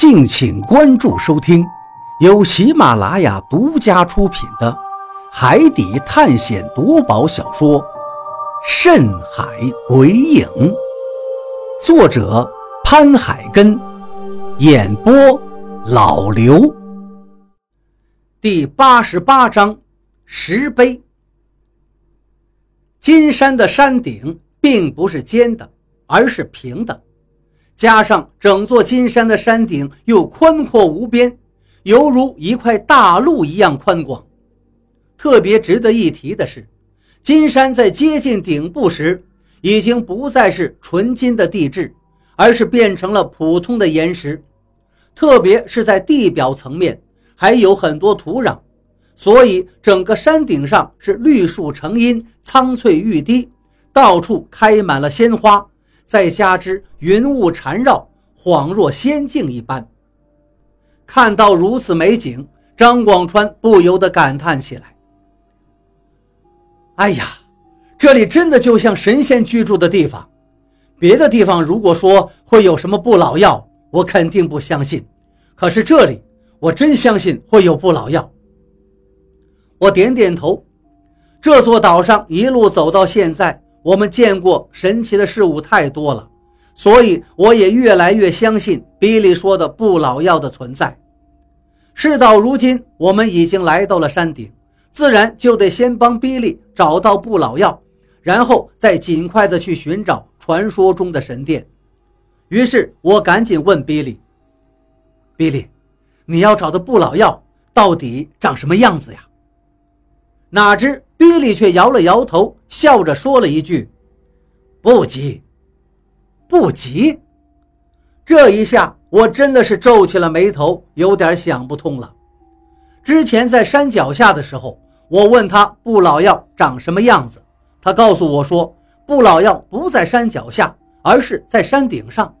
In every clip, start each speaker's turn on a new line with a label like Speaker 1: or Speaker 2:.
Speaker 1: 敬请关注收听，由喜马拉雅独家出品的《海底探险夺宝小说》《深海鬼影》，作者潘海根，演播老刘。第八十八章石碑。金山的山顶并不是尖的，而是平的。加上整座金山的山顶又宽阔无边，犹如一块大陆一样宽广。特别值得一提的是，金山在接近顶部时，已经不再是纯金的地质，而是变成了普通的岩石。特别是在地表层面，还有很多土壤，所以整个山顶上是绿树成荫，苍翠欲滴，到处开满了鲜花。再加之云雾缠绕，恍若仙境一般。看到如此美景，张广川不由得感叹起来：“哎呀，这里真的就像神仙居住的地方。别的地方如果说会有什么不老药，我肯定不相信。可是这里，我真相信会有不老药。”我点点头。这座岛上一路走到现在。我们见过神奇的事物太多了，所以我也越来越相信比利说的不老药的存在。事到如今，我们已经来到了山顶，自然就得先帮比利找到不老药，然后再尽快的去寻找传说中的神殿。于是我赶紧问比利：“比利，你要找的不老药到底长什么样子呀？”哪知。比利却摇了摇头，笑着说了一句：“不急，不急。”这一下，我真的是皱起了眉头，有点想不通了。之前在山脚下的时候，我问他不老药长什么样子，他告诉我说不老药不在山脚下，而是在山顶上。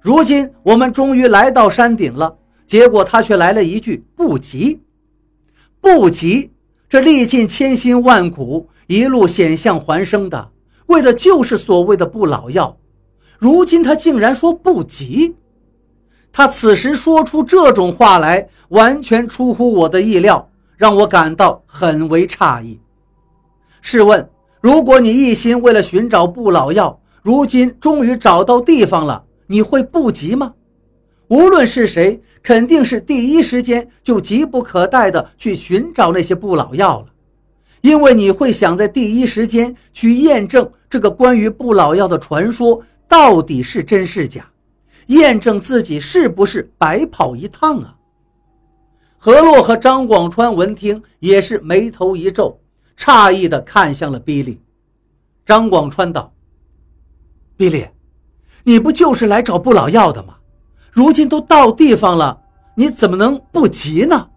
Speaker 1: 如今我们终于来到山顶了，结果他却来了一句：“不急，不急。”这历尽千辛万苦，一路险象环生的，为的就是所谓的不老药。如今他竟然说不急，他此时说出这种话来，完全出乎我的意料，让我感到很为诧异。试问，如果你一心为了寻找不老药，如今终于找到地方了，你会不急吗？无论是谁，肯定是第一时间就急不可待的去寻找那些不老药了，因为你会想在第一时间去验证这个关于不老药的传说到底是真是假，验证自己是不是白跑一趟啊。何洛和张广川闻听也是眉头一皱，诧异的看向了比利。张广川道：“比利，你不就是来找不老药的吗？”如今都到地方了，你怎么能不急呢？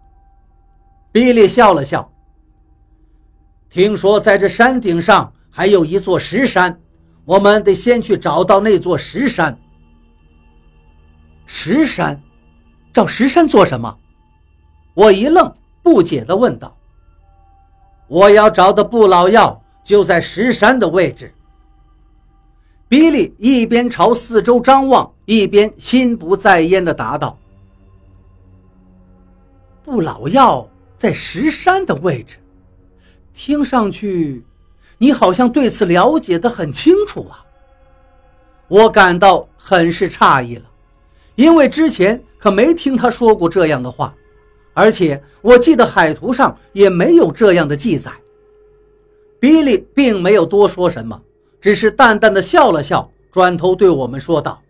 Speaker 1: 比利笑了笑。听说在这山顶上还有一座石山，我们得先去找到那座石山。石山，找石山做什么？我一愣，不解地问道：“我要找的不老药就在石山的位置。”比利一边朝四周张望，一边心不在焉地答道：“不老药在石山的位置，听上去，你好像对此了解得很清楚啊。”我感到很是诧异了，因为之前可没听他说过这样的话，而且我记得海图上也没有这样的记载。比利并没有多说什么。只是淡淡的笑了笑，转头对我们说道：“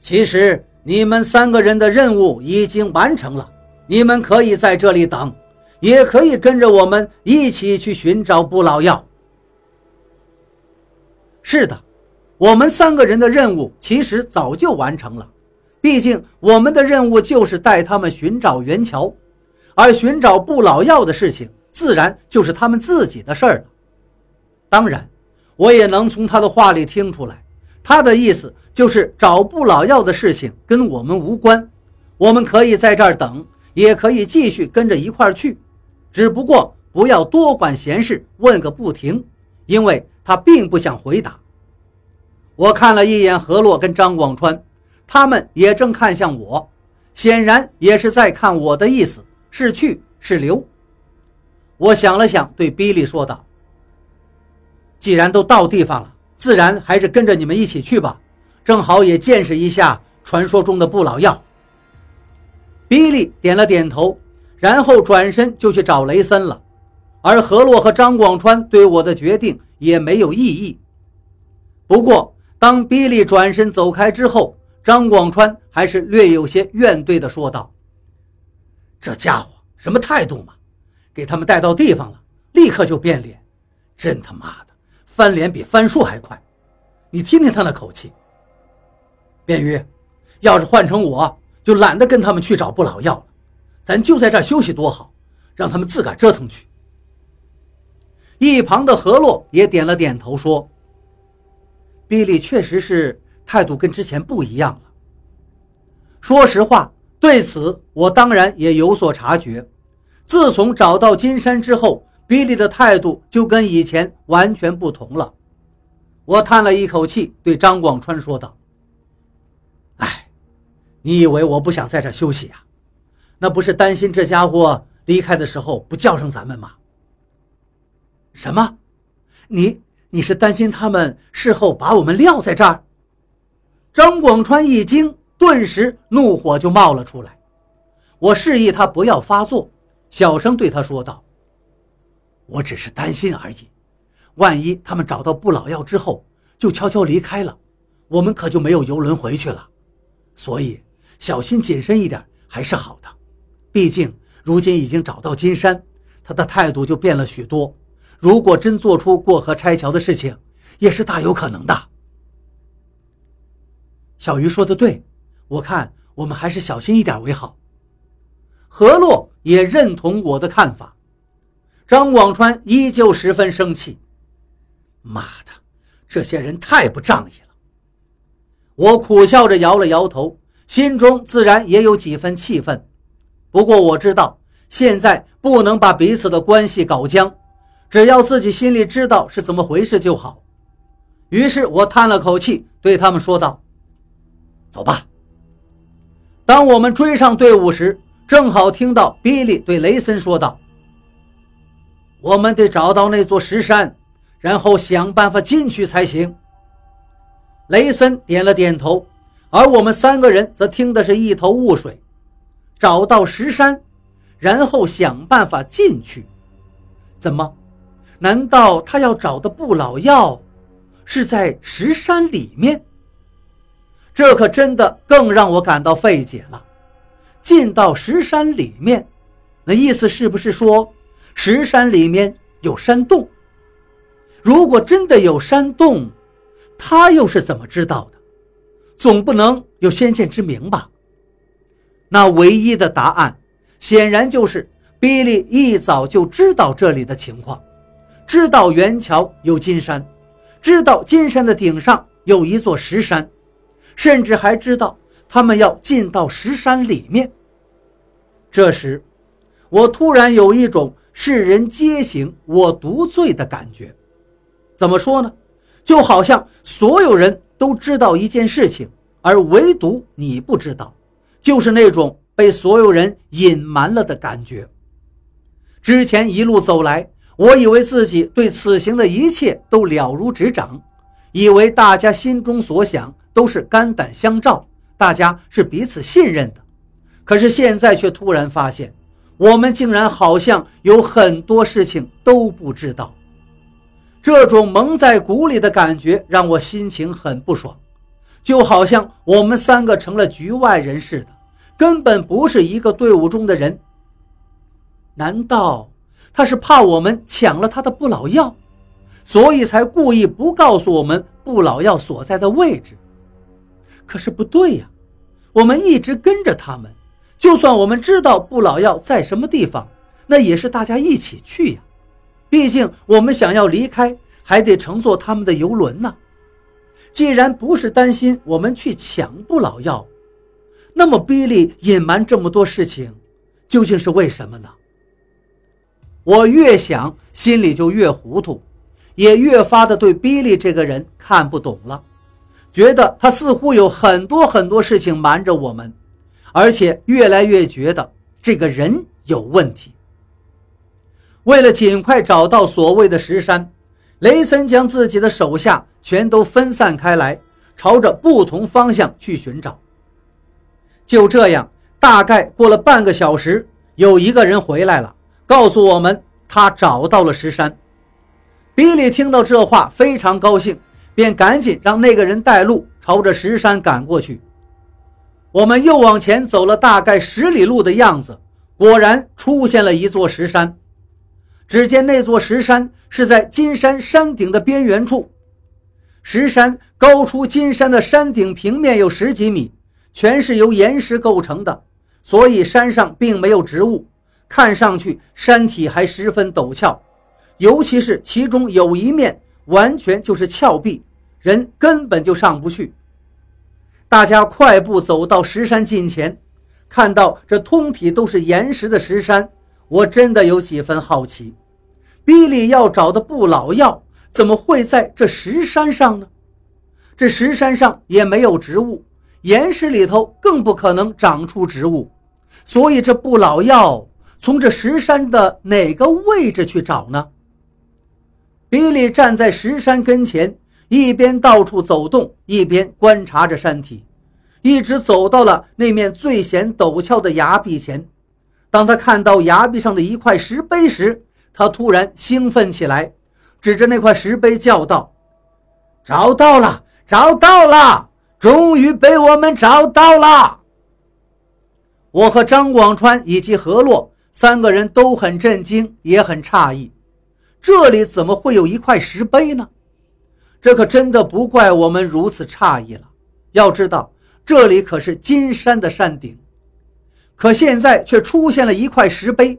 Speaker 1: 其实你们三个人的任务已经完成了，你们可以在这里等，也可以跟着我们一起去寻找不老药。”是的，我们三个人的任务其实早就完成了，毕竟我们的任务就是带他们寻找元桥，而寻找不老药的事情，自然就是他们自己的事儿了。当然。我也能从他的话里听出来，他的意思就是找不老药的事情跟我们无关，我们可以在这儿等，也可以继续跟着一块儿去，只不过不要多管闲事，问个不停，因为他并不想回答。我看了一眼何洛跟张广川，他们也正看向我，显然也是在看我的意思是去是留。我想了想，对比利说道：“既然都到地方了，自然还是跟着你们一起去吧，正好也见识一下传说中的不老药。”比利点了点头，然后转身就去找雷森了。而何洛和张广川对我的决定也没有异议。不过，当比利转身走开之后，张广川还是略有些怨怼地说道：“这家伙什么态度嘛？给他们带到地方了，立刻就变脸，真他妈的翻脸比翻书还快！你听听他那口气。”便于，要是换成我，就懒得跟他们去找不老药了，咱就在这休息多好，让他们自个折腾去。一旁的何洛也点了点头，说：“比利确实是态度跟之前不一样了。说实话，对此我当然也有所察觉。自从找到金山之后，比利的态度就跟以前完全不同了。”我叹了一口气，对张广川说道。哎你以为我不想在这休息啊？那不是担心这家伙离开的时候不叫上咱们吗？什么？你你是担心他们事后把我们撂在这儿？张广川一惊，顿时怒火就冒了出来。我示意他不要发作，小声对他说道：“我只是担心而已。万一他们找到不老药之后就悄悄离开了，我们可就没有游轮回去了。所以。”小心谨慎一点还是好的，毕竟如今已经找到金山，他的态度就变了许多。如果真做出过河拆桥的事情，也是大有可能的。小鱼说的对，我看我们还是小心一点为好。何洛也认同我的看法。张广川依旧十分生气：“妈的，这些人太不仗义了！”我苦笑着摇了摇头。心中自然也有几分气愤，不过我知道现在不能把彼此的关系搞僵，只要自己心里知道是怎么回事就好。于是我叹了口气，对他们说道：“走吧。”当我们追上队伍时，正好听到比利对雷森说道：“我们得找到那座石山，然后想办法进去才行。”雷森点了点头。而我们三个人则听的是一头雾水，找到石山，然后想办法进去。怎么？难道他要找的不老药是在石山里面？这可真的更让我感到费解了。进到石山里面，那意思是不是说石山里面有山洞？如果真的有山洞，他又是怎么知道的？总不能有先见之明吧？那唯一的答案，显然就是比利一早就知道这里的情况，知道元桥有金山，知道金山的顶上有一座石山，甚至还知道他们要进到石山里面。这时，我突然有一种世人皆醒我独醉的感觉。怎么说呢？就好像所有人。都知道一件事情，而唯独你不知道，就是那种被所有人隐瞒了的感觉。之前一路走来，我以为自己对此行的一切都了如指掌，以为大家心中所想都是肝胆相照，大家是彼此信任的。可是现在却突然发现，我们竟然好像有很多事情都不知道。这种蒙在鼓里的感觉让我心情很不爽，就好像我们三个成了局外人似的，根本不是一个队伍中的人。难道他是怕我们抢了他的不老药，所以才故意不告诉我们不老药所在的位置？可是不对呀，我们一直跟着他们，就算我们知道不老药在什么地方，那也是大家一起去呀。毕竟我们想要离开，还得乘坐他们的游轮呢。既然不是担心我们去抢不老药，那么比利隐瞒这么多事情，究竟是为什么呢？我越想，心里就越糊涂，也越发的对比利这个人看不懂了，觉得他似乎有很多很多事情瞒着我们，而且越来越觉得这个人有问题。为了尽快找到所谓的石山，雷森将自己的手下全都分散开来，朝着不同方向去寻找。就这样，大概过了半个小时，有一个人回来了，告诉我们他找到了石山。比利听到这话非常高兴，便赶紧让那个人带路，朝着石山赶过去。我们又往前走了大概十里路的样子，果然出现了一座石山。只见那座石山是在金山山顶的边缘处，石山高出金山的山顶平面有十几米，全是由岩石构成的，所以山上并没有植物，看上去山体还十分陡峭，尤其是其中有一面完全就是峭壁，人根本就上不去。大家快步走到石山近前，看到这通体都是岩石的石山。我真的有几分好奇，比利要找的不老药怎么会在这石山上呢？这石山上也没有植物，岩石里头更不可能长出植物，所以这不老药从这石山的哪个位置去找呢？比利站在石山跟前，一边到处走动，一边观察着山体，一直走到了那面最显陡峭的崖壁前。当他看到崖壁上的一块石碑时，他突然兴奋起来，指着那块石碑叫道：“找到了，找到了！终于被我们找到了！”我和张广川以及何洛三个人都很震惊，也很诧异，这里怎么会有一块石碑呢？这可真的不怪我们如此诧异了。要知道，这里可是金山的山顶。可现在却出现了一块石碑，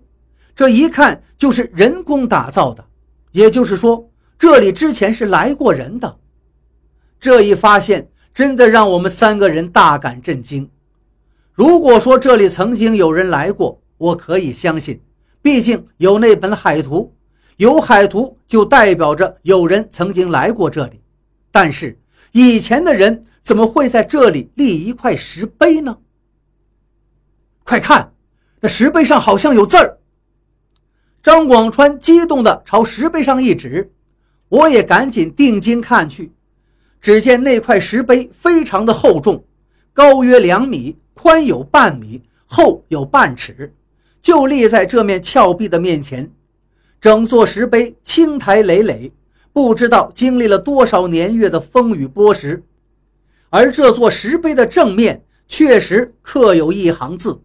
Speaker 1: 这一看就是人工打造的，也就是说，这里之前是来过人的。这一发现真的让我们三个人大感震惊。如果说这里曾经有人来过，我可以相信，毕竟有那本海图，有海图就代表着有人曾经来过这里。但是以前的人怎么会在这里立一块石碑呢？快看，那石碑上好像有字儿。张广川激动地朝石碑上一指，我也赶紧定睛看去。只见那块石碑非常的厚重，高约两米，宽有半米，厚有半尺，就立在这面峭壁的面前。整座石碑青苔累累，不知道经历了多少年月的风雨剥蚀。而这座石碑的正面确实刻有一行字。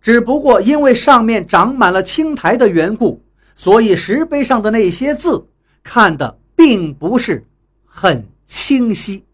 Speaker 1: 只不过因为上面长满了青苔的缘故，所以石碑上的那些字看的并不是很清晰。